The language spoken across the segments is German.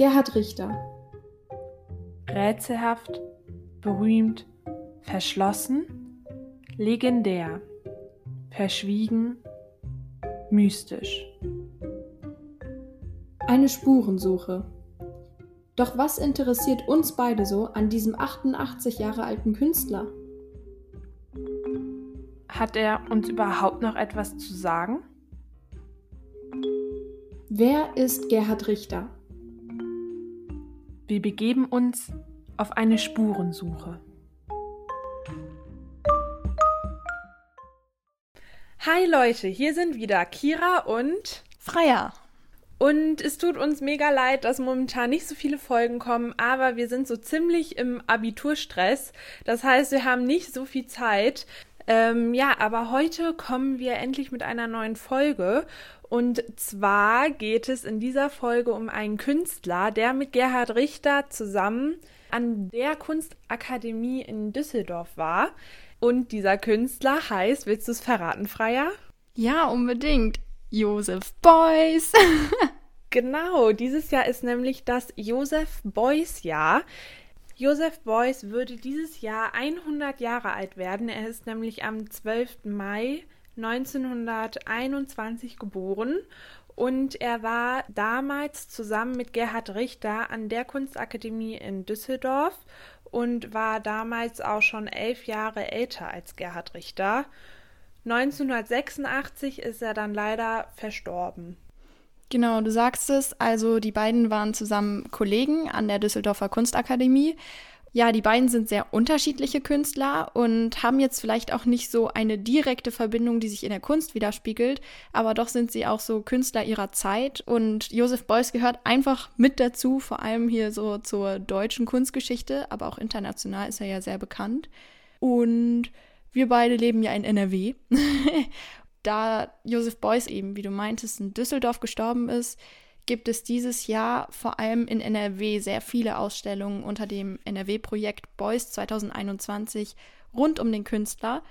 Gerhard Richter. Rätselhaft, berühmt, verschlossen, legendär, verschwiegen, mystisch. Eine Spurensuche. Doch was interessiert uns beide so an diesem 88 Jahre alten Künstler? Hat er uns überhaupt noch etwas zu sagen? Wer ist Gerhard Richter? Wir begeben uns auf eine Spurensuche. Hi Leute, hier sind wieder Kira und Freya. Und es tut uns mega leid, dass momentan nicht so viele Folgen kommen, aber wir sind so ziemlich im Abiturstress. Das heißt, wir haben nicht so viel Zeit. Ähm, ja, aber heute kommen wir endlich mit einer neuen Folge. Und zwar geht es in dieser Folge um einen Künstler, der mit Gerhard Richter zusammen an der Kunstakademie in Düsseldorf war. Und dieser Künstler heißt, willst du es verraten, Freier? Ja, unbedingt. Josef Beuys. genau, dieses Jahr ist nämlich das Josef Beuys Jahr. Josef Beuys würde dieses Jahr 100 Jahre alt werden. Er ist nämlich am 12. Mai 1921 geboren und er war damals zusammen mit Gerhard Richter an der Kunstakademie in Düsseldorf und war damals auch schon elf Jahre älter als Gerhard Richter. 1986 ist er dann leider verstorben. Genau, du sagst es. Also die beiden waren zusammen Kollegen an der Düsseldorfer Kunstakademie. Ja, die beiden sind sehr unterschiedliche Künstler und haben jetzt vielleicht auch nicht so eine direkte Verbindung, die sich in der Kunst widerspiegelt, aber doch sind sie auch so Künstler ihrer Zeit und Josef Beuys gehört einfach mit dazu, vor allem hier so zur deutschen Kunstgeschichte, aber auch international ist er ja sehr bekannt. Und wir beide leben ja in NRW. da Josef Beuys eben, wie du meintest, in Düsseldorf gestorben ist, gibt es dieses Jahr vor allem in NRW sehr viele Ausstellungen unter dem NRW-Projekt Beuys 2021 rund um den Künstler.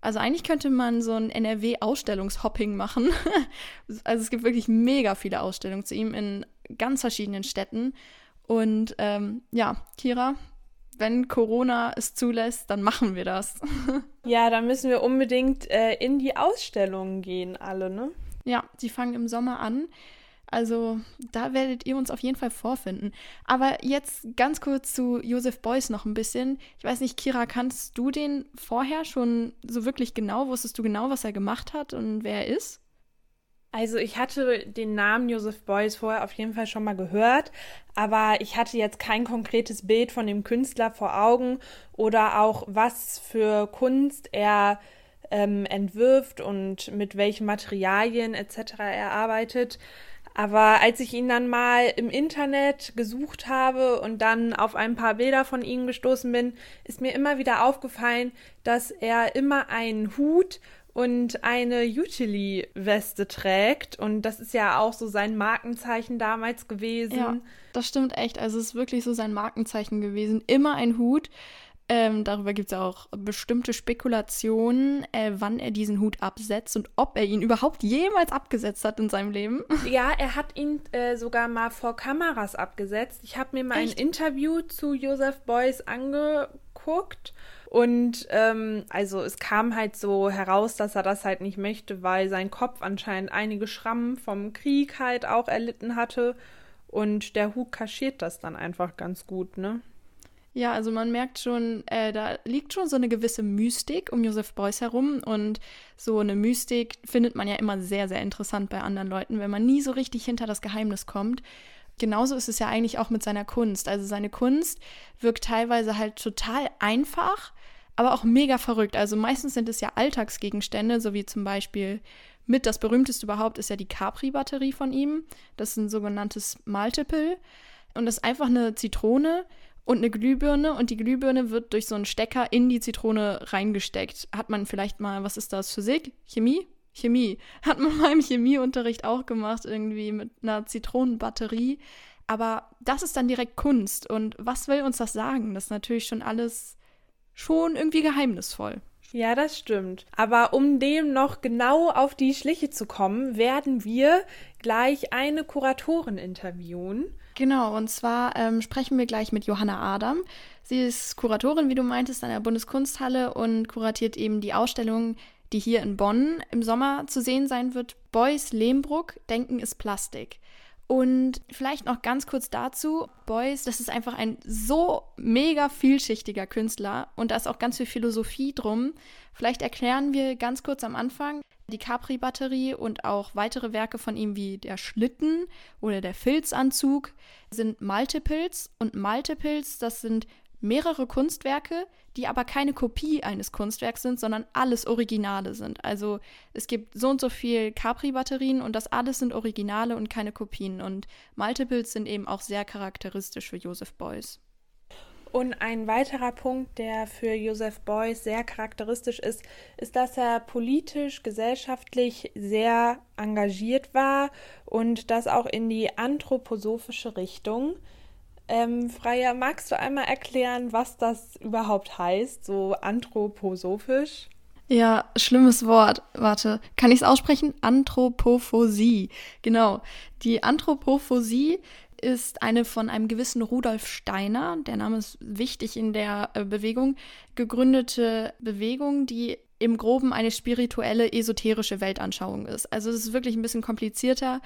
Also eigentlich könnte man so ein NRW-Ausstellungshopping machen. also es gibt wirklich mega viele Ausstellungen zu ihm in ganz verschiedenen Städten. Und ähm, ja, Kira, wenn Corona es zulässt, dann machen wir das. ja, dann müssen wir unbedingt äh, in die Ausstellungen gehen, alle, ne? Ja, die fangen im Sommer an. Also da werdet ihr uns auf jeden Fall vorfinden. Aber jetzt ganz kurz zu Josef Beuys noch ein bisschen. Ich weiß nicht, Kira, kannst du den vorher schon so wirklich genau? Wusstest du genau, was er gemacht hat und wer er ist? Also ich hatte den Namen Josef Beuys vorher auf jeden Fall schon mal gehört, aber ich hatte jetzt kein konkretes Bild von dem Künstler vor Augen oder auch was für Kunst er ähm, entwirft und mit welchen Materialien etc. er arbeitet. Aber als ich ihn dann mal im Internet gesucht habe und dann auf ein paar Bilder von ihm gestoßen bin, ist mir immer wieder aufgefallen, dass er immer einen Hut und eine Utility-Weste trägt. Und das ist ja auch so sein Markenzeichen damals gewesen. Ja, das stimmt echt. Also es ist wirklich so sein Markenzeichen gewesen. Immer ein Hut. Ähm, darüber gibt es auch bestimmte Spekulationen, äh, wann er diesen Hut absetzt und ob er ihn überhaupt jemals abgesetzt hat in seinem Leben. Ja, er hat ihn äh, sogar mal vor Kameras abgesetzt. Ich habe mir mal Echt? ein Interview zu Joseph Beuys angeguckt. Und ähm, also es kam halt so heraus, dass er das halt nicht möchte, weil sein Kopf anscheinend einige Schrammen vom Krieg halt auch erlitten hatte. Und der Hut kaschiert das dann einfach ganz gut, ne? Ja, also man merkt schon, äh, da liegt schon so eine gewisse Mystik um Josef Beuys herum und so eine Mystik findet man ja immer sehr, sehr interessant bei anderen Leuten, wenn man nie so richtig hinter das Geheimnis kommt. Genauso ist es ja eigentlich auch mit seiner Kunst. Also seine Kunst wirkt teilweise halt total einfach, aber auch mega verrückt. Also meistens sind es ja Alltagsgegenstände, so wie zum Beispiel mit das berühmteste überhaupt ist ja die Capri-Batterie von ihm. Das ist ein sogenanntes Multiple. Und das ist einfach eine Zitrone und eine Glühbirne und die Glühbirne wird durch so einen Stecker in die Zitrone reingesteckt. Hat man vielleicht mal, was ist das, Physik? Chemie? Chemie. Hat man mal im Chemieunterricht auch gemacht, irgendwie mit einer Zitronenbatterie. Aber das ist dann direkt Kunst. Und was will uns das sagen? Das ist natürlich schon alles schon irgendwie geheimnisvoll. Ja, das stimmt. Aber um dem noch genau auf die Schliche zu kommen, werden wir gleich eine Kuratorin interviewen. Genau, und zwar ähm, sprechen wir gleich mit Johanna Adam. Sie ist Kuratorin, wie du meintest, an der Bundeskunsthalle und kuratiert eben die Ausstellung, die hier in Bonn im Sommer zu sehen sein wird. Beuys Lehmbruck, Denken ist Plastik. Und vielleicht noch ganz kurz dazu, Beuys, das ist einfach ein so mega vielschichtiger Künstler und da ist auch ganz viel Philosophie drum. Vielleicht erklären wir ganz kurz am Anfang die Capri-Batterie und auch weitere Werke von ihm wie der Schlitten oder der Filzanzug sind Multiples und Multiples, das sind mehrere Kunstwerke, die aber keine Kopie eines Kunstwerks sind, sondern alles Originale sind. Also es gibt so und so viel Capri-Batterien und das alles sind Originale und keine Kopien. Und Multiples sind eben auch sehr charakteristisch für Joseph Beuys. Und ein weiterer Punkt, der für Joseph Beuys sehr charakteristisch ist, ist, dass er politisch, gesellschaftlich sehr engagiert war und das auch in die anthroposophische Richtung. Ähm, Freya, magst du einmal erklären, was das überhaupt heißt, so anthroposophisch? Ja, schlimmes Wort. Warte, kann ich es aussprechen? Anthropophosie. Genau. Die Anthropophosie ist eine von einem gewissen Rudolf Steiner, der Name ist wichtig in der äh, Bewegung, gegründete Bewegung, die im Groben eine spirituelle, esoterische Weltanschauung ist. Also es ist wirklich ein bisschen komplizierter.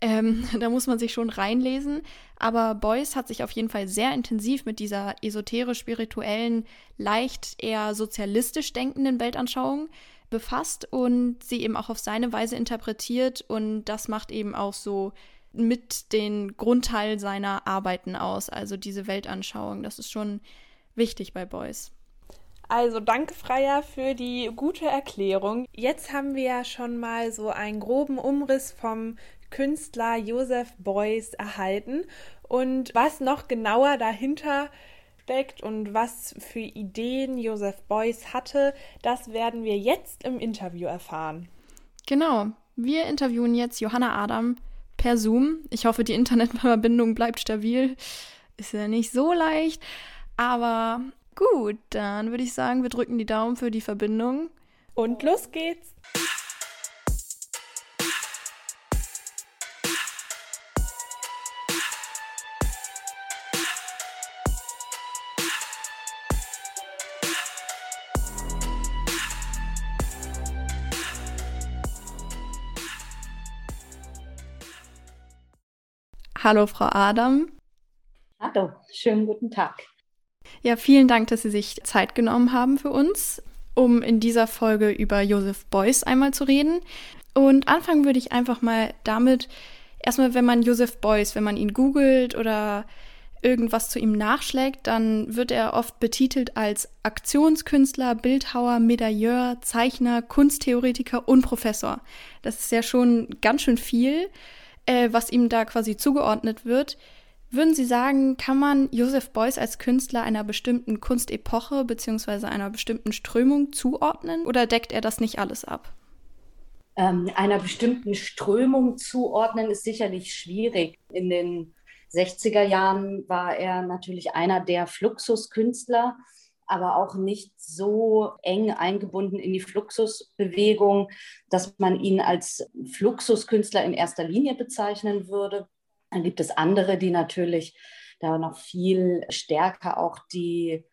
Ähm, da muss man sich schon reinlesen. Aber Beuys hat sich auf jeden Fall sehr intensiv mit dieser esoterisch-spirituellen, leicht eher sozialistisch denkenden Weltanschauung befasst und sie eben auch auf seine Weise interpretiert. Und das macht eben auch so mit den Grundteil seiner Arbeiten aus, also diese Weltanschauung. Das ist schon wichtig bei Beuys. Also danke Freya für die gute Erklärung. Jetzt haben wir ja schon mal so einen groben Umriss vom Künstler Joseph Beuys erhalten und was noch genauer dahinter steckt und was für Ideen Joseph Beuys hatte, das werden wir jetzt im Interview erfahren. Genau, wir interviewen jetzt Johanna Adam per Zoom. Ich hoffe, die Internetverbindung bleibt stabil. Ist ja nicht so leicht, aber gut, dann würde ich sagen, wir drücken die Daumen für die Verbindung. Und los geht's! Hallo, Frau Adam. Hallo, schönen guten Tag. Ja, vielen Dank, dass Sie sich Zeit genommen haben für uns, um in dieser Folge über Joseph Beuys einmal zu reden. Und anfangen würde ich einfach mal damit, erstmal, wenn man Joseph Beuys, wenn man ihn googelt oder irgendwas zu ihm nachschlägt, dann wird er oft betitelt als Aktionskünstler, Bildhauer, Medailleur, Zeichner, Kunsttheoretiker und Professor. Das ist ja schon ganz schön viel äh, was ihm da quasi zugeordnet wird. Würden Sie sagen, kann man Joseph Beuys als Künstler einer bestimmten Kunstepoche bzw. einer bestimmten Strömung zuordnen oder deckt er das nicht alles ab? Ähm, einer bestimmten Strömung zuordnen ist sicherlich schwierig. In den 60er Jahren war er natürlich einer der Fluxuskünstler, aber auch nicht so eng eingebunden in die Fluxusbewegung, dass man ihn als Fluxuskünstler in erster Linie bezeichnen würde. Dann gibt es andere, die natürlich da noch viel stärker auch die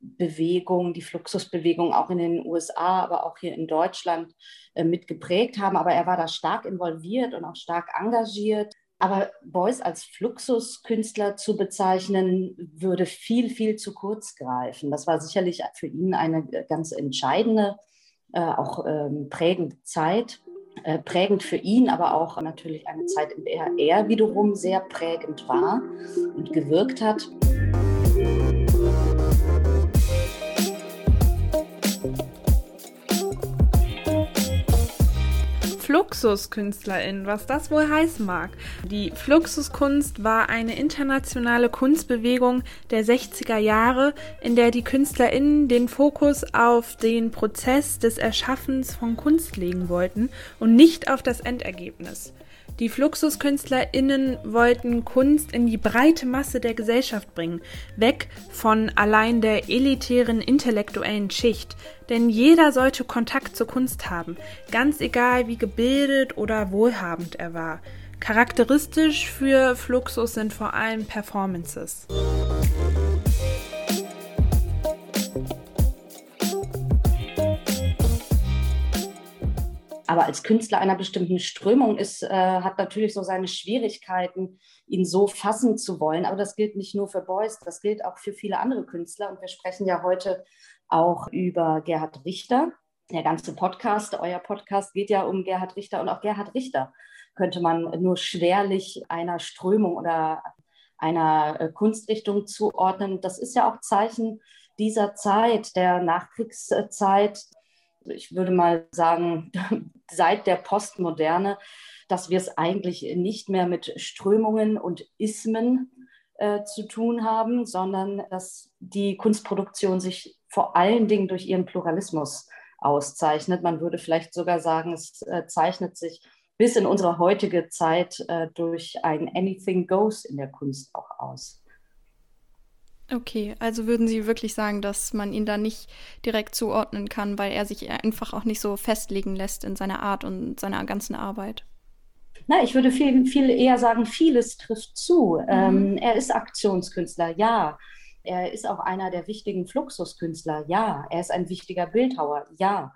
Bewegung, die Fluxusbewegung auch in den USA, aber auch hier in Deutschland äh, mitgeprägt haben. Aber er war da stark involviert und auch stark engagiert. Aber Beuys als Fluxuskünstler zu bezeichnen, würde viel, viel zu kurz greifen. Das war sicherlich für ihn eine ganz entscheidende, äh, auch ähm, prägende Zeit. Äh, prägend für ihn, aber auch natürlich eine Zeit, in der er wiederum sehr prägend war und gewirkt hat. Fluxuskünstlerin, was das wohl heißen mag. Die Fluxuskunst war eine internationale Kunstbewegung der 60er Jahre, in der die KünstlerInnen den Fokus auf den Prozess des Erschaffens von Kunst legen wollten und nicht auf das Endergebnis. Die FluxuskünstlerInnen wollten Kunst in die breite Masse der Gesellschaft bringen, weg von allein der elitären intellektuellen Schicht. Denn jeder sollte Kontakt zur Kunst haben, ganz egal wie gebildet oder wohlhabend er war. Charakteristisch für Fluxus sind vor allem Performances. Aber als Künstler einer bestimmten Strömung ist, äh, hat natürlich so seine Schwierigkeiten, ihn so fassen zu wollen. Aber das gilt nicht nur für Beuys, das gilt auch für viele andere Künstler. Und wir sprechen ja heute auch über Gerhard Richter. Der ganze Podcast, euer Podcast geht ja um Gerhard Richter und auch Gerhard Richter könnte man nur schwerlich einer Strömung oder einer äh, Kunstrichtung zuordnen. Das ist ja auch Zeichen dieser Zeit, der Nachkriegszeit, ich würde mal sagen, seit der Postmoderne, dass wir es eigentlich nicht mehr mit Strömungen und Ismen äh, zu tun haben, sondern dass die Kunstproduktion sich vor allen Dingen durch ihren Pluralismus auszeichnet. Man würde vielleicht sogar sagen, es äh, zeichnet sich bis in unsere heutige Zeit äh, durch ein Anything Goes in der Kunst auch aus. Okay, also würden Sie wirklich sagen, dass man ihn da nicht direkt zuordnen kann, weil er sich einfach auch nicht so festlegen lässt in seiner Art und seiner ganzen Arbeit? Na, ich würde viel, viel eher sagen, vieles trifft zu. Mhm. Ähm, er ist Aktionskünstler, ja. Er ist auch einer der wichtigen Fluxuskünstler, ja. Er ist ein wichtiger Bildhauer, ja.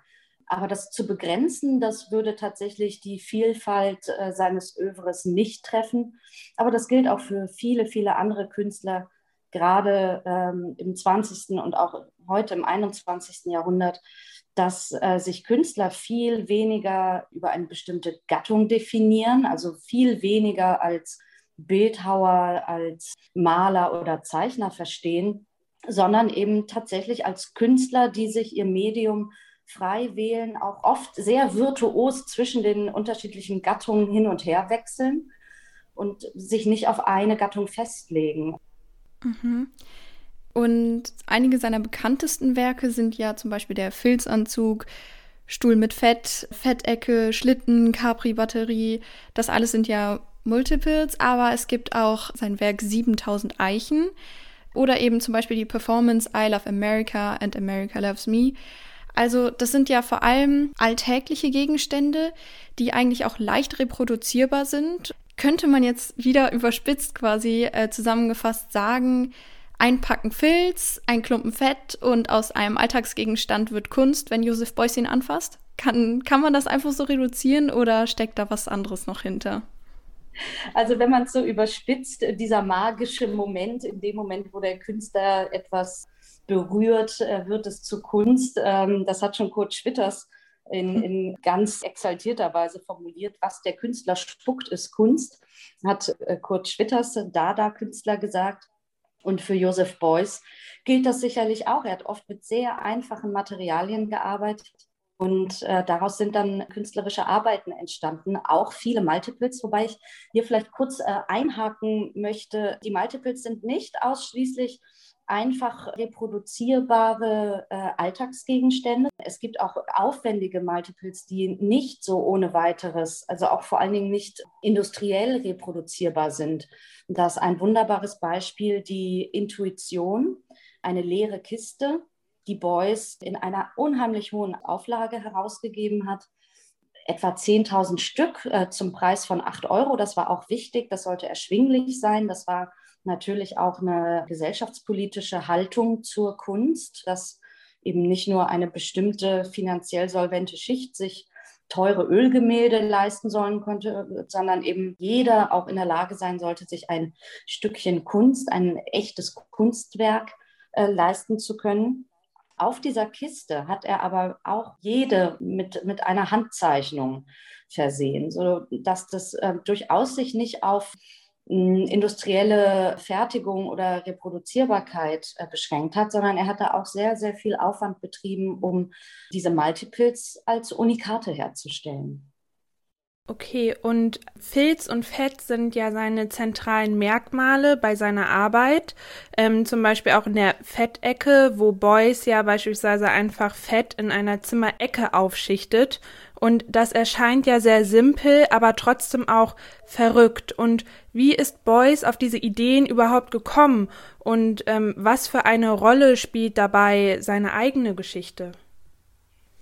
Aber das zu begrenzen, das würde tatsächlich die Vielfalt äh, seines Övres nicht treffen. Aber das gilt auch für viele, viele andere Künstler, gerade ähm, im 20. und auch heute im 21. Jahrhundert, dass äh, sich Künstler viel weniger über eine bestimmte Gattung definieren, also viel weniger als Bildhauer, als Maler oder Zeichner verstehen, sondern eben tatsächlich als Künstler, die sich ihr Medium frei wählen, auch oft sehr virtuos zwischen den unterschiedlichen Gattungen hin und her wechseln und sich nicht auf eine Gattung festlegen. Mhm. Und einige seiner bekanntesten Werke sind ja zum Beispiel der Filzanzug, Stuhl mit Fett, Fettecke, Schlitten, Capri-Batterie. Das alles sind ja Multiples, aber es gibt auch sein Werk 7000 Eichen oder eben zum Beispiel die Performance I Love America and America Loves Me. Also das sind ja vor allem alltägliche Gegenstände, die eigentlich auch leicht reproduzierbar sind könnte man jetzt wieder überspitzt quasi äh, zusammengefasst sagen, ein Packen Filz, ein Klumpen Fett und aus einem Alltagsgegenstand wird Kunst, wenn Josef Beuys ihn anfasst? Kann, kann man das einfach so reduzieren oder steckt da was anderes noch hinter? Also wenn man es so überspitzt, dieser magische Moment, in dem Moment, wo der Künstler etwas berührt, äh, wird es zu Kunst. Ähm, das hat schon Kurt Schwitters in, hm. in ganz exaltierter Weise formuliert, was der Künstler spuckt, ist Kunst, hat äh, Kurt Schwitters, Dada-Künstler, gesagt. Und für Joseph Beuys gilt das sicherlich auch. Er hat oft mit sehr einfachen Materialien gearbeitet. Und äh, daraus sind dann künstlerische Arbeiten entstanden, auch viele Multiples, wobei ich hier vielleicht kurz äh, einhaken möchte. Die Multiples sind nicht ausschließlich einfach reproduzierbare äh, Alltagsgegenstände. Es gibt auch aufwendige Multiples, die nicht so ohne weiteres, also auch vor allen Dingen nicht industriell reproduzierbar sind. Da ist ein wunderbares Beispiel die Intuition, eine leere Kiste, die Beuys in einer unheimlich hohen Auflage herausgegeben hat etwa 10.000 Stück äh, zum Preis von 8 Euro. Das war auch wichtig, das sollte erschwinglich sein. Das war natürlich auch eine gesellschaftspolitische Haltung zur Kunst, dass eben nicht nur eine bestimmte finanziell solvente Schicht sich teure Ölgemälde leisten sollen konnte, sondern eben jeder auch in der Lage sein sollte, sich ein Stückchen Kunst, ein echtes Kunstwerk äh, leisten zu können. Auf dieser Kiste hat er aber auch jede mit, mit einer Handzeichnung versehen, sodass das äh, durchaus sich nicht auf industrielle Fertigung oder Reproduzierbarkeit äh, beschränkt hat, sondern er hat da auch sehr, sehr viel Aufwand betrieben, um diese Multiples als Unikate herzustellen. Okay, und Filz und Fett sind ja seine zentralen Merkmale bei seiner Arbeit. Ähm, zum Beispiel auch in der Fettecke, wo Beuys ja beispielsweise einfach Fett in einer Zimmerecke aufschichtet und das erscheint ja sehr simpel, aber trotzdem auch verrückt. Und wie ist Beuys auf diese Ideen überhaupt gekommen? Und ähm, was für eine Rolle spielt dabei seine eigene Geschichte?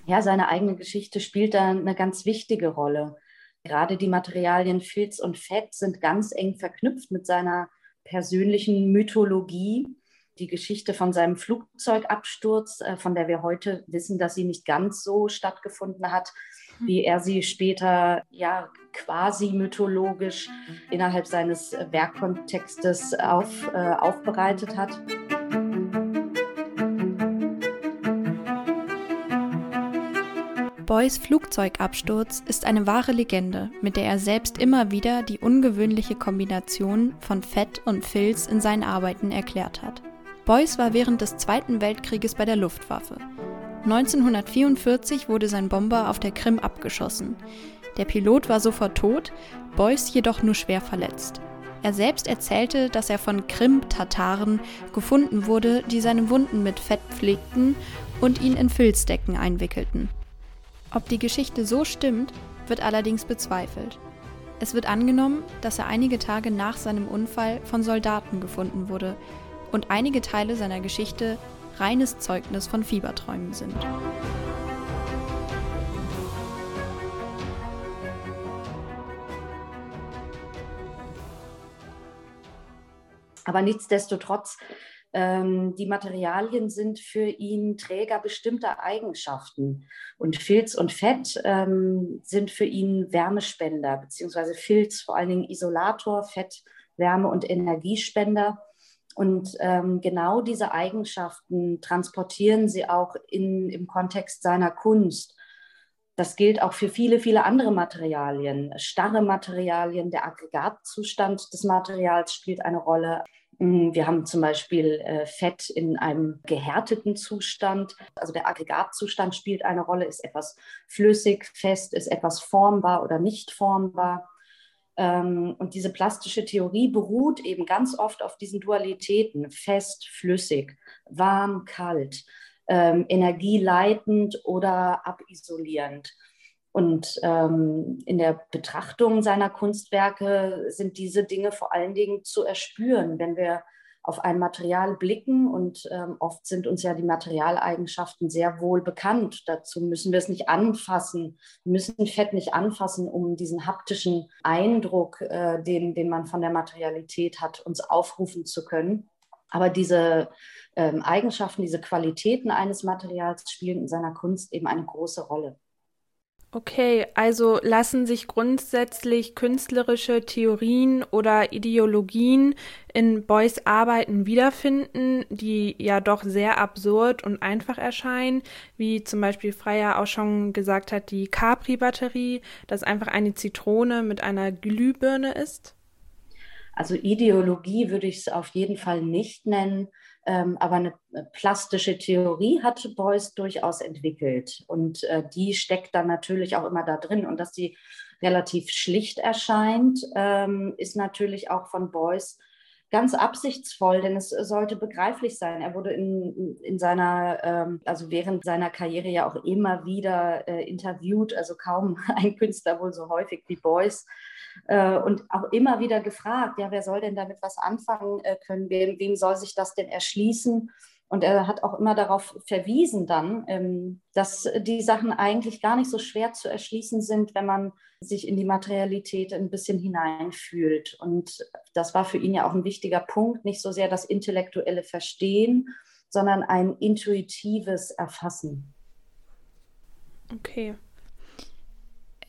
Ja, seine eigene Geschichte spielt da eine ganz wichtige Rolle. Gerade die Materialien Filz und Fett sind ganz eng verknüpft mit seiner persönlichen Mythologie. Die Geschichte von seinem Flugzeugabsturz, äh, von der wir heute wissen, dass sie nicht ganz so stattgefunden hat. Wie er sie später ja quasi mythologisch innerhalb seines Werkkontextes auf, äh, aufbereitet hat. Boys Flugzeugabsturz ist eine wahre Legende, mit der er selbst immer wieder die ungewöhnliche Kombination von Fett und Filz in seinen Arbeiten erklärt hat. Beuys war während des Zweiten Weltkrieges bei der Luftwaffe. 1944 wurde sein Bomber auf der Krim abgeschossen. Der Pilot war sofort tot, Beuys jedoch nur schwer verletzt. Er selbst erzählte, dass er von Krim-Tataren gefunden wurde, die seine Wunden mit Fett pflegten und ihn in Filzdecken einwickelten. Ob die Geschichte so stimmt, wird allerdings bezweifelt. Es wird angenommen, dass er einige Tage nach seinem Unfall von Soldaten gefunden wurde und einige Teile seiner Geschichte reines Zeugnis von Fieberträumen sind. Aber nichtsdestotrotz ähm, die Materialien sind für ihn Träger bestimmter Eigenschaften. Und Filz und Fett ähm, sind für ihn Wärmespender, beziehungsweise Filz vor allen Dingen Isolator, Fett Wärme- und Energiespender. Und ähm, genau diese Eigenschaften transportieren sie auch in, im Kontext seiner Kunst. Das gilt auch für viele, viele andere Materialien. Starre Materialien, der Aggregatzustand des Materials spielt eine Rolle. Mm, wir haben zum Beispiel äh, Fett in einem gehärteten Zustand. Also der Aggregatzustand spielt eine Rolle, ist etwas flüssig, fest, ist etwas formbar oder nicht formbar. Ähm, und diese plastische Theorie beruht eben ganz oft auf diesen Dualitäten, fest, flüssig, warm, kalt, ähm, energieleitend oder abisolierend. Und ähm, in der Betrachtung seiner Kunstwerke sind diese Dinge vor allen Dingen zu erspüren, wenn wir auf ein Material blicken. Und ähm, oft sind uns ja die Materialeigenschaften sehr wohl bekannt. Dazu müssen wir es nicht anfassen, müssen Fett nicht anfassen, um diesen haptischen Eindruck, äh, den, den man von der Materialität hat, uns aufrufen zu können. Aber diese ähm, Eigenschaften, diese Qualitäten eines Materials spielen in seiner Kunst eben eine große Rolle. Okay, also lassen sich grundsätzlich künstlerische Theorien oder Ideologien in Beuys Arbeiten wiederfinden, die ja doch sehr absurd und einfach erscheinen, wie zum Beispiel Freier auch schon gesagt hat, die Capri-Batterie, das einfach eine Zitrone mit einer Glühbirne ist? Also Ideologie würde ich es auf jeden Fall nicht nennen. Ähm, aber eine äh, plastische Theorie hat Beuys durchaus entwickelt. Und äh, die steckt dann natürlich auch immer da drin. Und dass sie relativ schlicht erscheint, ähm, ist natürlich auch von Beuys ganz absichtsvoll, denn es sollte begreiflich sein. Er wurde in, in seiner, ähm, also während seiner Karriere ja auch immer wieder äh, interviewt, also kaum ein Künstler wohl so häufig wie Beuys äh, und auch immer wieder gefragt, ja, wer soll denn damit was anfangen äh, können, wem, wem soll sich das denn erschließen? Und er hat auch immer darauf verwiesen dann, ähm, dass die Sachen eigentlich gar nicht so schwer zu erschließen sind, wenn man sich in die Materialität ein bisschen hineinfühlt. Und das war für ihn ja auch ein wichtiger Punkt, nicht so sehr das intellektuelle Verstehen, sondern ein intuitives Erfassen. Okay.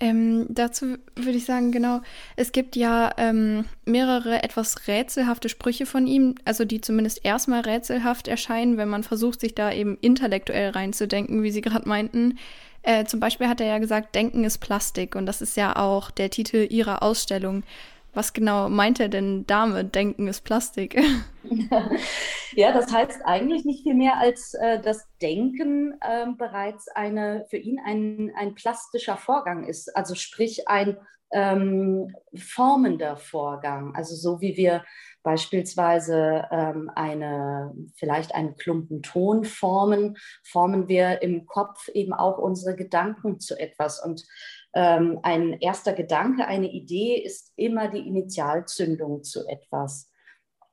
Ähm, dazu würde ich sagen, genau, es gibt ja ähm, mehrere etwas rätselhafte Sprüche von ihm, also die zumindest erstmal rätselhaft erscheinen, wenn man versucht, sich da eben intellektuell reinzudenken, wie Sie gerade meinten. Äh, zum Beispiel hat er ja gesagt, Denken ist Plastik und das ist ja auch der Titel Ihrer Ausstellung. Was genau meint er denn damit? Denken ist Plastik. ja, das heißt eigentlich nicht viel mehr, als äh, das Denken äh, bereits eine, für ihn ein, ein plastischer Vorgang ist. Also sprich ein ähm, formender Vorgang. Also so wie wir beispielsweise ähm, eine, vielleicht einen Klumpen Ton formen, formen wir im Kopf eben auch unsere Gedanken zu etwas. Und ähm, ein erster Gedanke, eine Idee ist immer die Initialzündung zu etwas.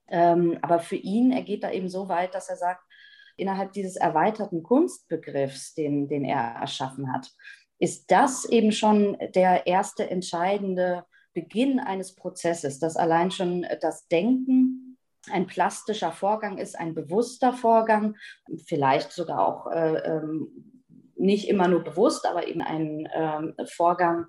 Ähm, aber für ihn, er geht da eben so weit, dass er sagt, innerhalb dieses erweiterten Kunstbegriffs, den, den er erschaffen hat, ist das eben schon der erste entscheidende Beginn eines Prozesses, dass allein schon das Denken ein plastischer Vorgang ist, ein bewusster Vorgang, vielleicht sogar auch äh, ähm, nicht immer nur bewusst, aber eben ein äh, Vorgang,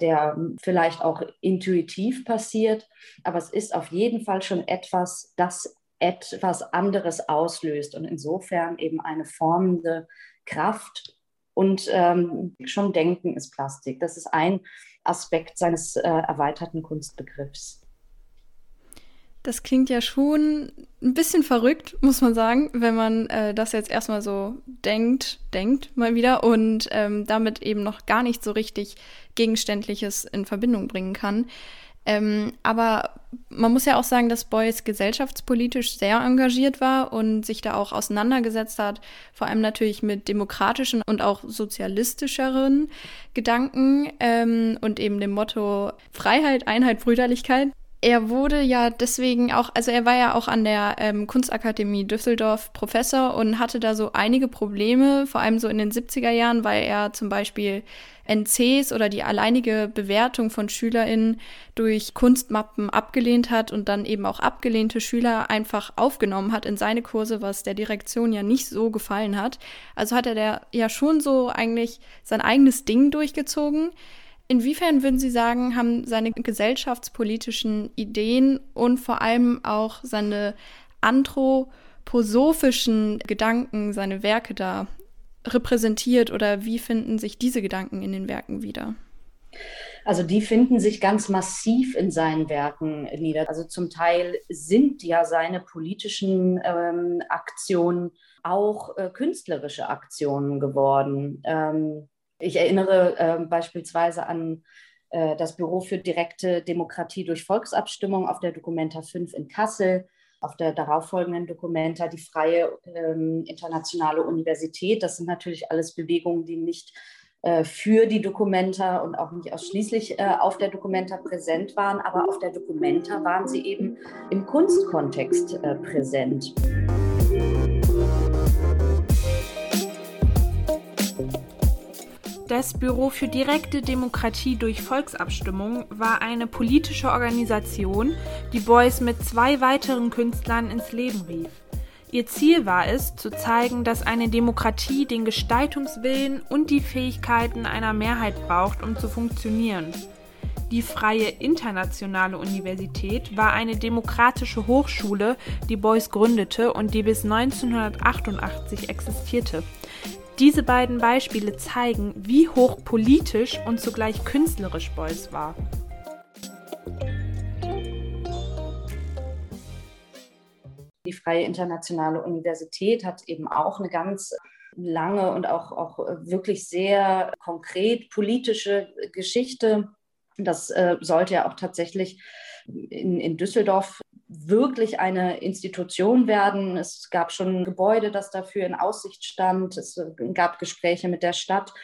der vielleicht auch intuitiv passiert. Aber es ist auf jeden Fall schon etwas, das etwas anderes auslöst und insofern eben eine formende Kraft. Und ähm, schon Denken ist Plastik. Das ist ein Aspekt seines äh, erweiterten Kunstbegriffs. Das klingt ja schon ein bisschen verrückt, muss man sagen, wenn man äh, das jetzt erstmal so denkt, denkt mal wieder und ähm, damit eben noch gar nicht so richtig Gegenständliches in Verbindung bringen kann. Ähm, aber man muss ja auch sagen, dass Beuys gesellschaftspolitisch sehr engagiert war und sich da auch auseinandergesetzt hat, vor allem natürlich mit demokratischen und auch sozialistischeren Gedanken ähm, und eben dem Motto Freiheit, Einheit, Brüderlichkeit. Er wurde ja deswegen auch, also er war ja auch an der ähm, Kunstakademie Düsseldorf Professor und hatte da so einige Probleme, vor allem so in den 70er Jahren, weil er zum Beispiel NCs oder die alleinige Bewertung von SchülerInnen durch Kunstmappen abgelehnt hat und dann eben auch abgelehnte Schüler einfach aufgenommen hat in seine Kurse, was der Direktion ja nicht so gefallen hat. Also hat er da ja schon so eigentlich sein eigenes Ding durchgezogen. Inwiefern würden Sie sagen, haben seine gesellschaftspolitischen Ideen und vor allem auch seine anthroposophischen Gedanken, seine Werke da repräsentiert oder wie finden sich diese Gedanken in den Werken wieder? Also die finden sich ganz massiv in seinen Werken nieder. Also zum Teil sind ja seine politischen ähm, Aktionen auch äh, künstlerische Aktionen geworden. Ähm, ich erinnere äh, beispielsweise an äh, das Büro für direkte Demokratie durch Volksabstimmung auf der Documenta 5 in Kassel, auf der darauffolgenden Documenta die Freie ähm, Internationale Universität. Das sind natürlich alles Bewegungen, die nicht äh, für die Documenta und auch nicht ausschließlich äh, auf der Documenta präsent waren, aber auf der Documenta waren sie eben im Kunstkontext äh, präsent. Das Büro für direkte Demokratie durch Volksabstimmung war eine politische Organisation, die Beuys mit zwei weiteren Künstlern ins Leben rief. Ihr Ziel war es, zu zeigen, dass eine Demokratie den Gestaltungswillen und die Fähigkeiten einer Mehrheit braucht, um zu funktionieren. Die Freie Internationale Universität war eine demokratische Hochschule, die Beuys gründete und die bis 1988 existierte. Diese beiden Beispiele zeigen, wie hoch politisch und zugleich künstlerisch Beuys war. Die Freie Internationale Universität hat eben auch eine ganz lange und auch, auch wirklich sehr konkret politische Geschichte. Das äh, sollte ja auch tatsächlich in, in Düsseldorf wirklich eine Institution werden. Es gab schon ein Gebäude, das dafür in Aussicht stand. Es gab Gespräche mit der Stadt.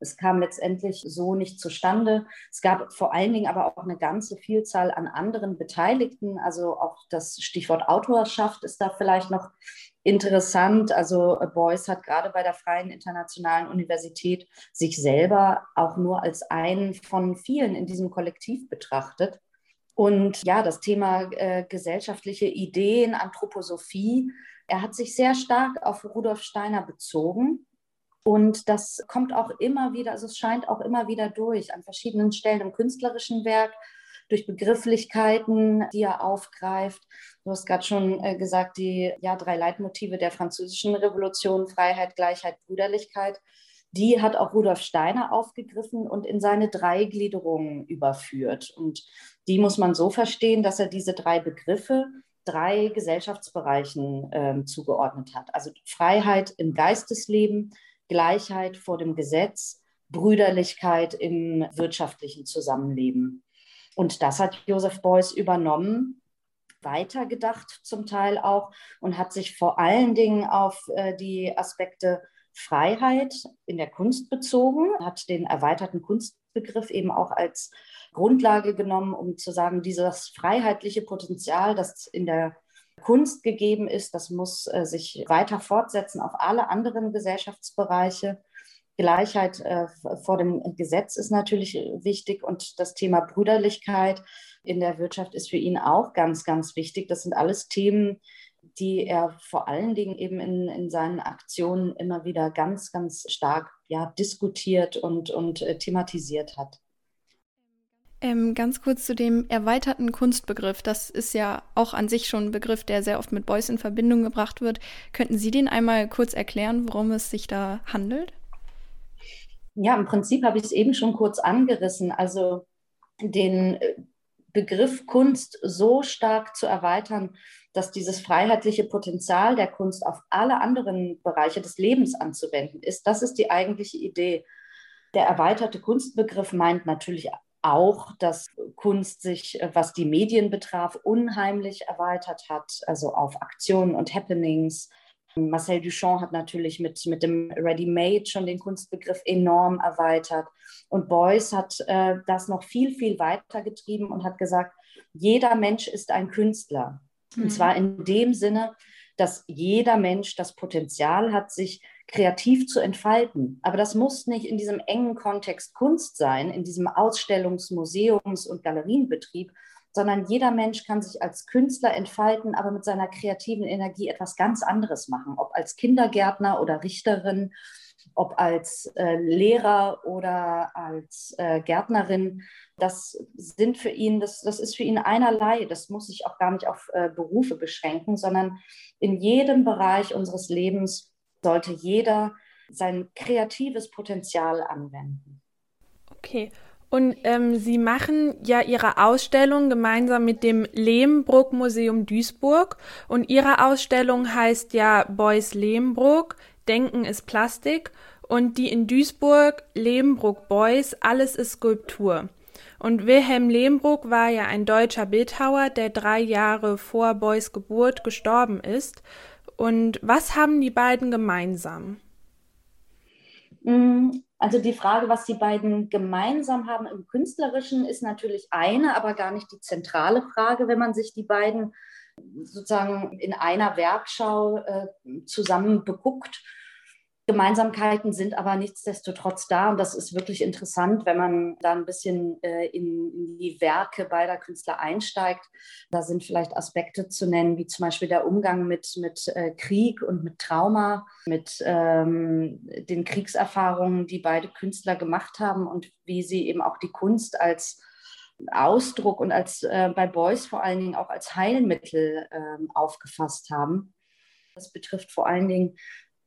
Es kam letztendlich so nicht zustande. Es gab vor allen Dingen aber auch eine ganze Vielzahl an anderen Beteiligten. Also auch das Stichwort Autorschaft ist da vielleicht noch interessant. Also Beuys hat gerade bei der Freien Internationalen Universität sich selber auch nur als einen von vielen in diesem Kollektiv betrachtet. Und ja, das Thema äh, gesellschaftliche Ideen, Anthroposophie, er hat sich sehr stark auf Rudolf Steiner bezogen. Und das kommt auch immer wieder, also es scheint auch immer wieder durch an verschiedenen Stellen im künstlerischen Werk, durch Begrifflichkeiten, die er aufgreift. Du hast gerade schon äh, gesagt, die ja, drei Leitmotive der französischen Revolution, Freiheit, Gleichheit, Brüderlichkeit die hat auch Rudolf Steiner aufgegriffen und in seine drei Gliederungen überführt. Und die muss man so verstehen, dass er diese drei Begriffe drei Gesellschaftsbereichen äh, zugeordnet hat. Also Freiheit im Geistesleben, Gleichheit vor dem Gesetz, Brüderlichkeit im wirtschaftlichen Zusammenleben. Und das hat Joseph Beuys übernommen, weitergedacht zum Teil auch und hat sich vor allen Dingen auf äh, die Aspekte Freiheit in der Kunst bezogen, hat den erweiterten Kunstbegriff eben auch als Grundlage genommen, um zu sagen, dieses freiheitliche Potenzial, das in der Kunst gegeben ist, das muss äh, sich weiter fortsetzen auf alle anderen Gesellschaftsbereiche. Gleichheit äh, vor dem Gesetz ist natürlich wichtig und das Thema Brüderlichkeit in der Wirtschaft ist für ihn auch ganz, ganz wichtig. Das sind alles Themen, die er vor allen Dingen eben in, in seinen Aktionen immer wieder ganz, ganz stark ja, diskutiert und, und äh, thematisiert hat. Ähm, ganz kurz zu dem erweiterten Kunstbegriff. Das ist ja auch an sich schon ein Begriff, der sehr oft mit Beuys in Verbindung gebracht wird. Könnten Sie den einmal kurz erklären, worum es sich da handelt? Ja, im Prinzip habe ich es eben schon kurz angerissen. Also den äh, Begriff Kunst so stark zu erweitern, dass dieses freiheitliche Potenzial der Kunst auf alle anderen Bereiche des Lebens anzuwenden ist. Das ist die eigentliche Idee. Der erweiterte Kunstbegriff meint natürlich auch, dass Kunst sich, was die Medien betraf, unheimlich erweitert hat, also auf Aktionen und Happenings. Marcel Duchamp hat natürlich mit, mit dem Ready-Made schon den Kunstbegriff enorm erweitert. Und Beuys hat äh, das noch viel, viel weiter getrieben und hat gesagt, jeder Mensch ist ein Künstler. Mhm. Und zwar in dem Sinne, dass jeder Mensch das Potenzial hat, sich kreativ zu entfalten. Aber das muss nicht in diesem engen Kontext Kunst sein, in diesem Ausstellungs-, Museums- und Galerienbetrieb, sondern jeder Mensch kann sich als Künstler entfalten, aber mit seiner kreativen Energie etwas ganz anderes machen, ob als Kindergärtner oder Richterin, ob als äh, Lehrer oder als äh, Gärtnerin. Das sind für ihn, das, das ist für ihn einerlei. Das muss sich auch gar nicht auf äh, Berufe beschränken, sondern in jedem Bereich unseres Lebens sollte jeder sein kreatives Potenzial anwenden. Okay. Und ähm, Sie machen ja Ihre Ausstellung gemeinsam mit dem Lehmbruck Museum Duisburg. Und Ihre Ausstellung heißt ja Beuys Lehmbruck, Denken ist Plastik. Und die in Duisburg, Lehmbruck Beuys, alles ist Skulptur. Und Wilhelm Lehmbruck war ja ein deutscher Bildhauer, der drei Jahre vor Beuys Geburt gestorben ist. Und was haben die beiden gemeinsam? Also die Frage, was die beiden gemeinsam haben im Künstlerischen, ist natürlich eine, aber gar nicht die zentrale Frage, wenn man sich die beiden sozusagen in einer Werkschau äh, zusammen beguckt. Gemeinsamkeiten sind aber nichtsdestotrotz da. Und das ist wirklich interessant, wenn man da ein bisschen äh, in, die Werke beider Künstler einsteigt. Da sind vielleicht Aspekte zu nennen, wie zum Beispiel der Umgang mit, mit äh, Krieg und mit Trauma, mit ähm, den Kriegserfahrungen, die beide Künstler gemacht haben und wie sie eben auch die Kunst als Ausdruck und als äh, bei Beuys vor allen Dingen auch als Heilmittel ähm, aufgefasst haben. Das betrifft vor allen Dingen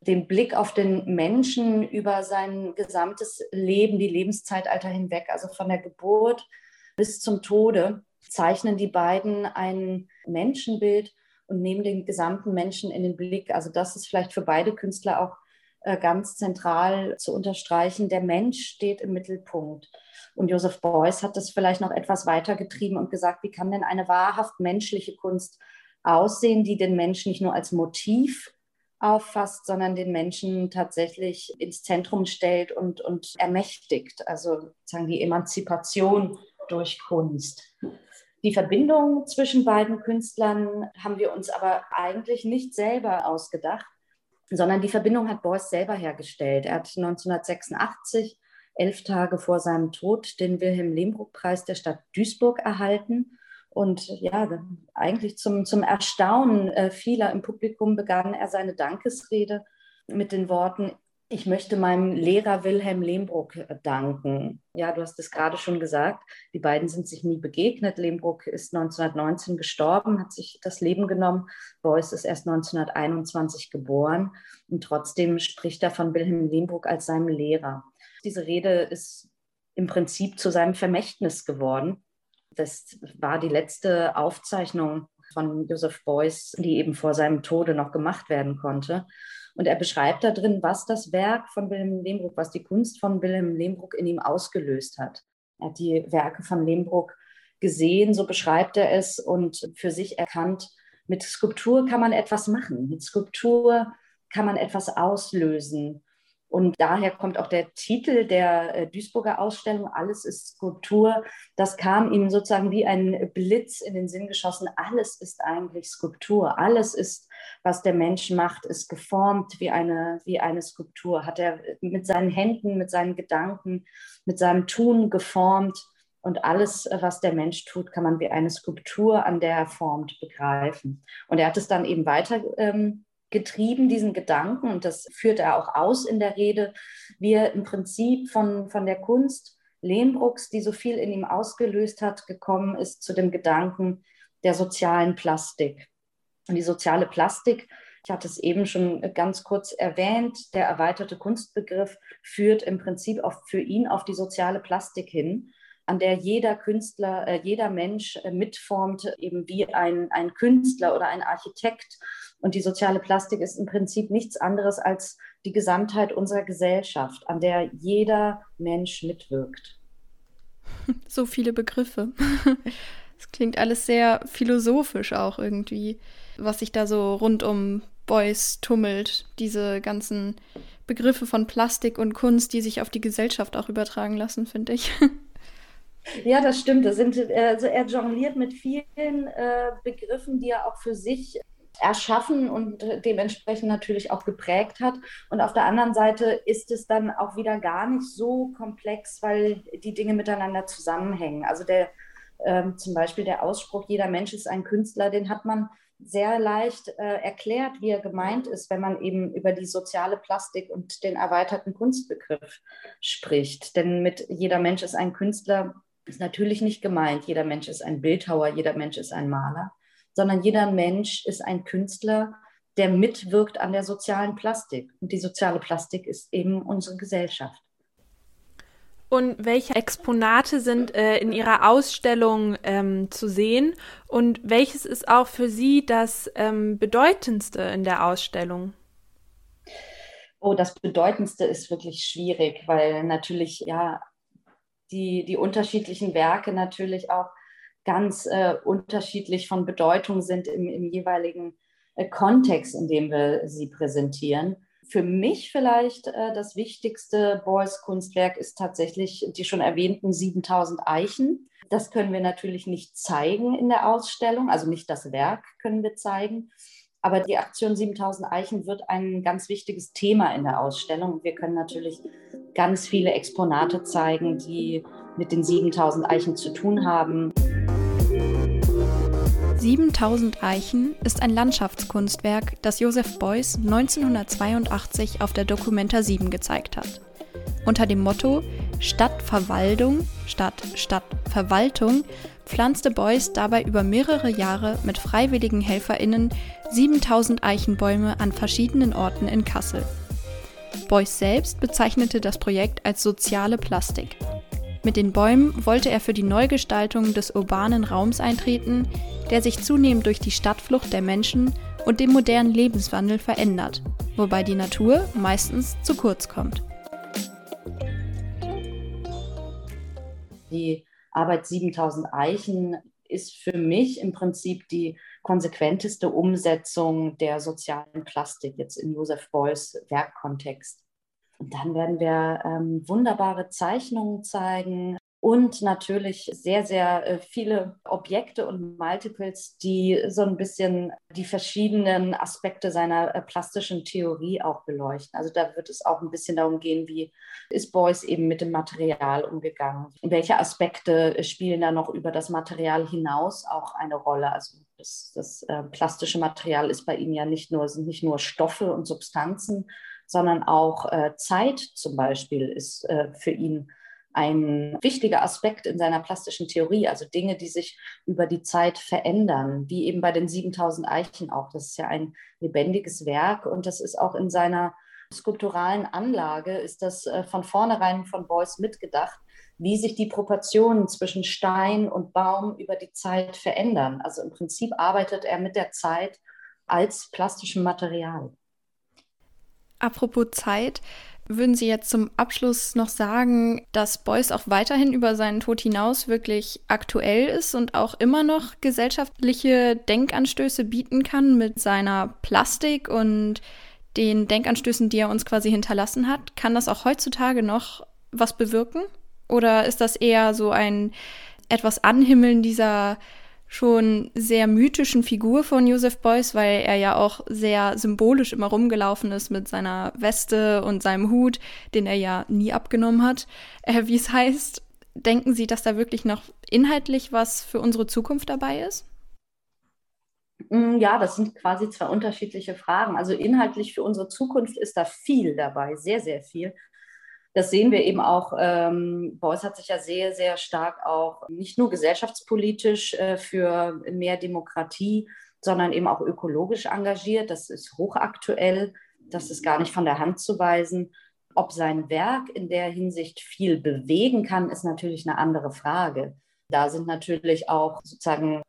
den Blick auf den Menschen über sein gesamtes Leben, die Lebenszeitalter hinweg, also von der Geburt bis zum Tode, zeichnen die beiden ein Menschenbild und nehmen den gesamten Menschen in den Blick. Also das ist vielleicht für beide Künstler auch äh, ganz zentral zu unterstreichen. Der Mensch steht im Mittelpunkt. Und Joseph Beuys hat das vielleicht noch etwas weitergetrieben und gesagt, wie kann denn eine wahrhaft menschliche Kunst aussehen, die den Menschen nicht nur als Motiv auffasst, sondern den Menschen tatsächlich ins Zentrum stellt und, und ermächtigt. Also sozusagen die Emanzipation durch Kunst. Die Verbindung zwischen beiden Künstlern haben wir uns aber eigentlich nicht selber ausgedacht, sondern die Verbindung hat Beuys selber hergestellt. Er hat 1986, elf Tage vor seinem Tod, den Wilhelm Lehmbruck-Preis der Stadt Duisburg erhalten und ja, eigentlich zum, zum Erstaunen äh, vieler im Publikum begann er seine Dankesrede mit den Worten, ich möchte meinem Lehrer Wilhelm Lehmbruck äh, danken. Ja, du hast es gerade schon gesagt, die beiden sind sich nie begegnet. Lehmbruck ist 1919 gestorben, hat sich das Leben genommen. Beuys ist erst 1921 geboren und trotzdem spricht er von Wilhelm Lehmbruck als seinem Lehrer. Diese Rede ist im Prinzip zu seinem Vermächtnis geworden. Das war die letzte Aufzeichnung von Joseph Beuys, die eben vor seinem Tode noch gemacht werden konnte. Und er beschreibt da drin, was das Werk von Wilhelm Lehmbruck, was die Kunst von Wilhelm Lehmbruck in ihm ausgelöst hat. Er hat die Werke von Lehmbruck gesehen, so beschreibt er es, und für sich erkannt, mit Skulptur kann man etwas machen. Mit Skulptur kann man etwas auslösen. Und daher kommt auch der Titel der äh, Duisburger Ausstellung, Alles ist Skulptur. Das kam ihm sozusagen wie ein Blitz in den Sinn geschossen. Alles ist eigentlich Skulptur. Alles ist, was der Mensch macht, ist geformt wie eine, wie eine Skulptur. Hat er mit seinen Händen, mit seinen Gedanken, mit seinem Tun geformt. Und alles, was der Mensch tut, kann man wie eine Skulptur, an der er formt, begreifen. Und er hat es dann eben weiter ähm, getrieben, diesen Gedanken, und das führt er auch aus in der Rede, wie er im Prinzip von, von der Kunst Lehmbrucks, die so viel in ihm ausgelöst hat, gekommen ist zu dem Gedanken der sozialen Plastik. Und die soziale Plastik, ich hatte es eben schon ganz kurz erwähnt, der erweiterte Kunstbegriff führt im Prinzip auf, für ihn auf die soziale Plastik hin, an der jeder Künstler, äh, jeder Mensch äh, mitformt, eben wie ein, ein Künstler oder ein Architekt und die soziale Plastik ist im Prinzip nichts anderes als die Gesamtheit unserer Gesellschaft, an der jeder Mensch mitwirkt. So viele Begriffe. Es klingt alles sehr philosophisch auch irgendwie, was sich da so rund um Beuys tummelt. Diese ganzen Begriffe von Plastik und Kunst, die sich auf die Gesellschaft auch übertragen lassen, finde ich. Ja, das stimmt. Das sind, also er jongliert mit vielen äh, Begriffen, die er auch für sich erschaffen und dementsprechend natürlich auch geprägt hat. Und auf der anderen Seite ist es dann auch wieder gar nicht so komplex, weil die Dinge miteinander zusammenhängen. Also der ähm, zum Beispiel der Ausspruch, jeder Mensch ist ein Künstler, den hat man sehr leicht äh, erklärt, wie er gemeint ist, wenn man eben über die soziale Plastik und den erweiterten Kunstbegriff spricht. Denn mit jeder Mensch ist ein Künstler ist natürlich nicht gemeint, jeder Mensch ist ein Bildhauer, jeder Mensch ist ein Maler, sondern jeder Mensch ist ein Künstler, der mitwirkt an der sozialen Plastik. Und die soziale Plastik ist eben unsere Gesellschaft. Und welche Exponate sind äh, in Ihrer Ausstellung ähm, zu sehen? Und welches ist auch für Sie das ähm, Bedeutendste in der Ausstellung? Oh, das Bedeutendste ist wirklich schwierig, weil natürlich ja die, die unterschiedlichen Werke natürlich auch ganz äh, unterschiedlich von Bedeutung sind im, im jeweiligen äh, Kontext, in dem wir sie präsentieren. Für mich vielleicht äh, das wichtigste Beuys Kunstwerk ist tatsächlich die schon erwähnten 7000 Eichen. Das können wir natürlich nicht zeigen in der Ausstellung, also nicht das Werk können wir zeigen. Aber die Aktion 7000 Eichen wird ein ganz wichtiges Thema in der Ausstellung. Wir können natürlich ganz viele Exponate zeigen, die mit den 7000 Eichen zu tun haben. 7000 Eichen ist ein Landschaftskunstwerk, das Joseph Beuys 1982 auf der Documenta 7 gezeigt hat. Unter dem Motto Stadtverwaltung statt Stadtverwaltung pflanzte Beuys dabei über mehrere Jahre mit freiwilligen HelferInnen 7000 Eichenbäume an verschiedenen Orten in Kassel. Beuys selbst bezeichnete das Projekt als soziale Plastik. Mit den Bäumen wollte er für die Neugestaltung des urbanen Raums eintreten, der sich zunehmend durch die Stadtflucht der Menschen und den modernen Lebenswandel verändert, wobei die Natur meistens zu kurz kommt. Die Arbeit 7000 Eichen ist für mich im Prinzip die konsequenteste Umsetzung der sozialen Plastik jetzt in Josef Beuys Werkkontext. Und dann werden wir ähm, wunderbare Zeichnungen zeigen und natürlich sehr, sehr äh, viele Objekte und Multiples, die so ein bisschen die verschiedenen Aspekte seiner äh, plastischen Theorie auch beleuchten. Also da wird es auch ein bisschen darum gehen, wie ist Beuys eben mit dem Material umgegangen? Welche Aspekte spielen da noch über das Material hinaus auch eine Rolle? Also das, das äh, plastische Material ist bei ihm ja nicht nur, sind nicht nur Stoffe und Substanzen, sondern auch äh, Zeit zum Beispiel ist äh, für ihn ein wichtiger Aspekt in seiner plastischen Theorie, also Dinge, die sich über die Zeit verändern, wie eben bei den 7000 Eichen auch. Das ist ja ein lebendiges Werk und das ist auch in seiner skulpturalen Anlage, ist das äh, von vornherein von Beuys mitgedacht, wie sich die Proportionen zwischen Stein und Baum über die Zeit verändern. Also im Prinzip arbeitet er mit der Zeit als plastischem Material. Apropos Zeit, würden Sie jetzt zum Abschluss noch sagen, dass Beuys auch weiterhin über seinen Tod hinaus wirklich aktuell ist und auch immer noch gesellschaftliche Denkanstöße bieten kann mit seiner Plastik und den Denkanstößen, die er uns quasi hinterlassen hat, kann das auch heutzutage noch was bewirken? Oder ist das eher so ein etwas Anhimmeln dieser schon sehr mythischen Figur von Joseph Beuys, weil er ja auch sehr symbolisch immer rumgelaufen ist mit seiner Weste und seinem Hut, den er ja nie abgenommen hat, äh, wie es heißt. Denken Sie, dass da wirklich noch inhaltlich was für unsere Zukunft dabei ist? Mm, ja, das sind quasi zwei unterschiedliche Fragen. Also inhaltlich für unsere Zukunft ist da viel dabei, sehr, sehr viel. Das sehen wir eben auch. Ähm, Beuys hat sich ja sehr, sehr stark auch nicht nur gesellschaftspolitisch äh, für mehr Demokratie, sondern eben auch ökologisch engagiert. Das ist hochaktuell. Das ist gar nicht von der Hand zu weisen. Ob sein Werk in der Hinsicht viel bewegen kann, ist natürlich eine andere Frage. Da sind natürlich auch sozusagen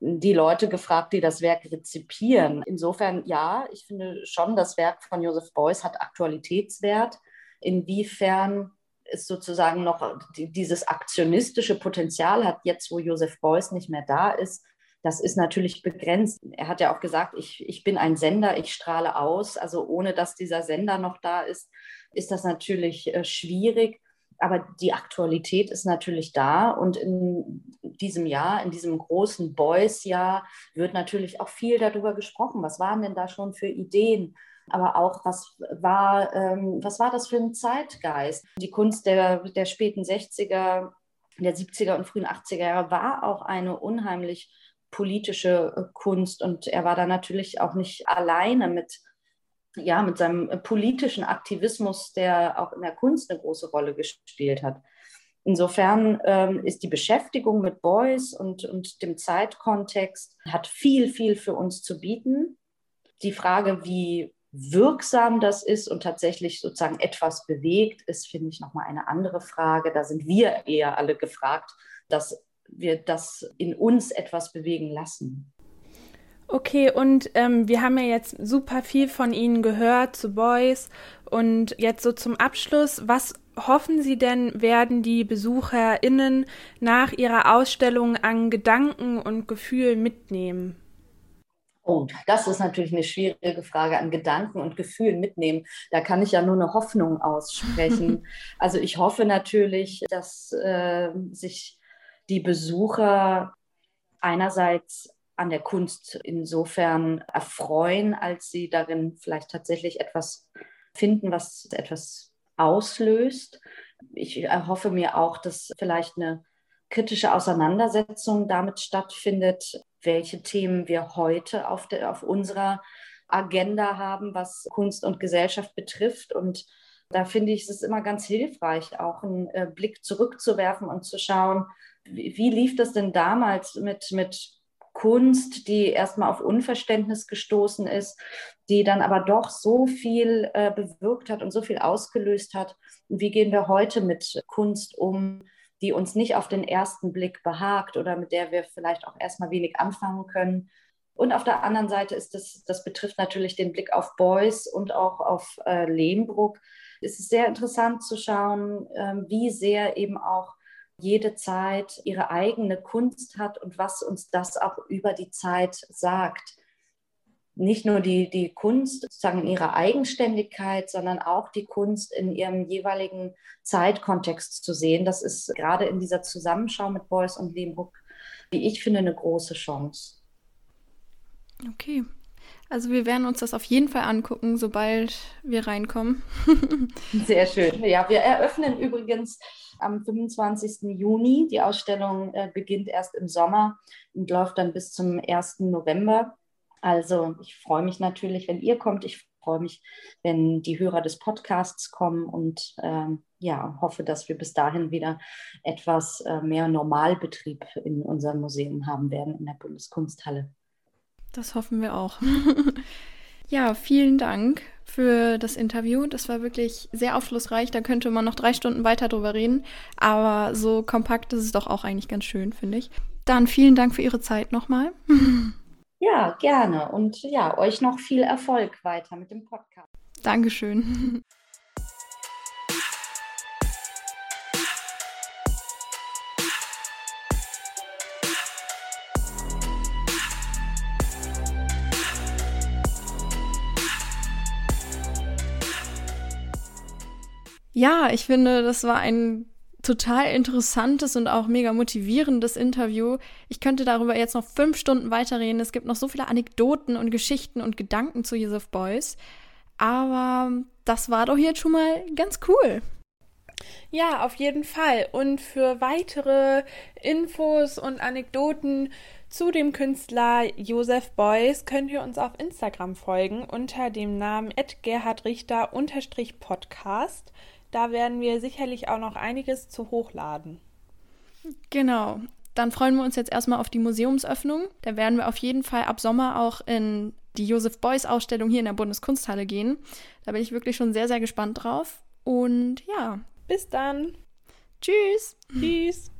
die Leute gefragt, die das Werk rezipieren. Insofern ja, ich finde schon, das Werk von Joseph Beuys hat Aktualitätswert inwiefern es sozusagen noch dieses aktionistische Potenzial hat, jetzt wo Josef Beuys nicht mehr da ist, das ist natürlich begrenzt. Er hat ja auch gesagt, ich, ich bin ein Sender, ich strahle aus. Also ohne dass dieser Sender noch da ist, ist das natürlich äh, schwierig. Aber die Aktualität ist natürlich da. Und in diesem Jahr, in diesem großen Beuys-Jahr, wird natürlich auch viel darüber gesprochen. Was waren denn da schon für Ideen? Aber auch, was war, ähm, was war das für ein Zeitgeist? Die Kunst der, der späten 60er, der 70er und frühen 80er Jahre war auch eine unheimlich politische äh, Kunst und er war da natürlich auch nicht alleine mit, ja, mit seinem politischen Aktivismus, der auch in der Kunst eine große Rolle gespielt hat. Insofern ähm, ist die Beschäftigung mit Beuys und, und dem Zeitkontext hat viel, viel für uns zu bieten. Die Frage, wie wirksam das ist und tatsächlich sozusagen etwas bewegt, ist, finde ich, nochmal eine andere Frage. Da sind wir eher alle gefragt, dass wir das in uns etwas bewegen lassen. Okay, und ähm, wir haben ja jetzt super viel von Ihnen gehört zu Boys. Und jetzt so zum Abschluss, was hoffen Sie denn, werden die BesucherInnen nach Ihrer Ausstellung an Gedanken und Gefühlen mitnehmen? Oh, das ist natürlich eine schwierige Frage an Gedanken und Gefühlen mitnehmen. Da kann ich ja nur eine Hoffnung aussprechen. also ich hoffe natürlich, dass äh, sich die Besucher einerseits an der Kunst insofern erfreuen, als sie darin vielleicht tatsächlich etwas finden, was etwas auslöst. Ich hoffe mir auch, dass vielleicht eine kritische Auseinandersetzung damit stattfindet, welche Themen wir heute auf, der, auf unserer Agenda haben, was Kunst und Gesellschaft betrifft. Und da finde ich, es immer ganz hilfreich, auch einen äh, Blick zurückzuwerfen und zu schauen, wie, wie lief das denn damals mit, mit Kunst, die erstmal auf Unverständnis gestoßen ist, die dann aber doch so viel äh, bewirkt hat und so viel ausgelöst hat. Und wie gehen wir heute mit Kunst um? Die uns nicht auf den ersten Blick behagt oder mit der wir vielleicht auch erstmal wenig anfangen können. Und auf der anderen Seite ist das, das betrifft natürlich den Blick auf Beuys und auch auf äh, Lehmbruck. Es ist sehr interessant zu schauen, äh, wie sehr eben auch jede Zeit ihre eigene Kunst hat und was uns das auch über die Zeit sagt nicht nur die, die Kunst sozusagen in ihrer Eigenständigkeit, sondern auch die Kunst in ihrem jeweiligen Zeitkontext zu sehen. Das ist gerade in dieser Zusammenschau mit Beuys und Lehmbruck, wie ich finde, eine große Chance. Okay. Also wir werden uns das auf jeden Fall angucken, sobald wir reinkommen. Sehr schön. Ja, wir eröffnen übrigens am 25. Juni. Die Ausstellung äh, beginnt erst im Sommer und läuft dann bis zum 1. November. Also ich freue mich natürlich, wenn ihr kommt. Ich freue mich, wenn die Hörer des Podcasts kommen und ähm, ja, hoffe, dass wir bis dahin wieder etwas äh, mehr Normalbetrieb in unserem Museum haben werden in der Bundeskunsthalle. Das hoffen wir auch. ja, vielen Dank für das Interview. Das war wirklich sehr aufschlussreich. Da könnte man noch drei Stunden weiter drüber reden. Aber so kompakt ist es doch auch eigentlich ganz schön, finde ich. Dann vielen Dank für Ihre Zeit nochmal. Ja, gerne. Und ja, euch noch viel Erfolg weiter mit dem Podcast. Dankeschön. Ja, ich finde, das war ein total interessantes und auch mega motivierendes Interview. Ich könnte darüber jetzt noch fünf Stunden weiterreden. Es gibt noch so viele Anekdoten und Geschichten und Gedanken zu Yusuf Boys. Aber das war doch jetzt schon mal ganz cool. Ja, auf jeden Fall. Und für weitere Infos und Anekdoten zu dem Künstler Josef Beuys könnt ihr uns auf Instagram folgen unter dem Namen gerhardrichter-podcast. Da werden wir sicherlich auch noch einiges zu hochladen. Genau. Dann freuen wir uns jetzt erstmal auf die Museumsöffnung. Da werden wir auf jeden Fall ab Sommer auch in die Josef Beuys Ausstellung hier in der Bundeskunsthalle gehen. Da bin ich wirklich schon sehr, sehr gespannt drauf. Und ja. Bis dann. Tschüss. Tschüss.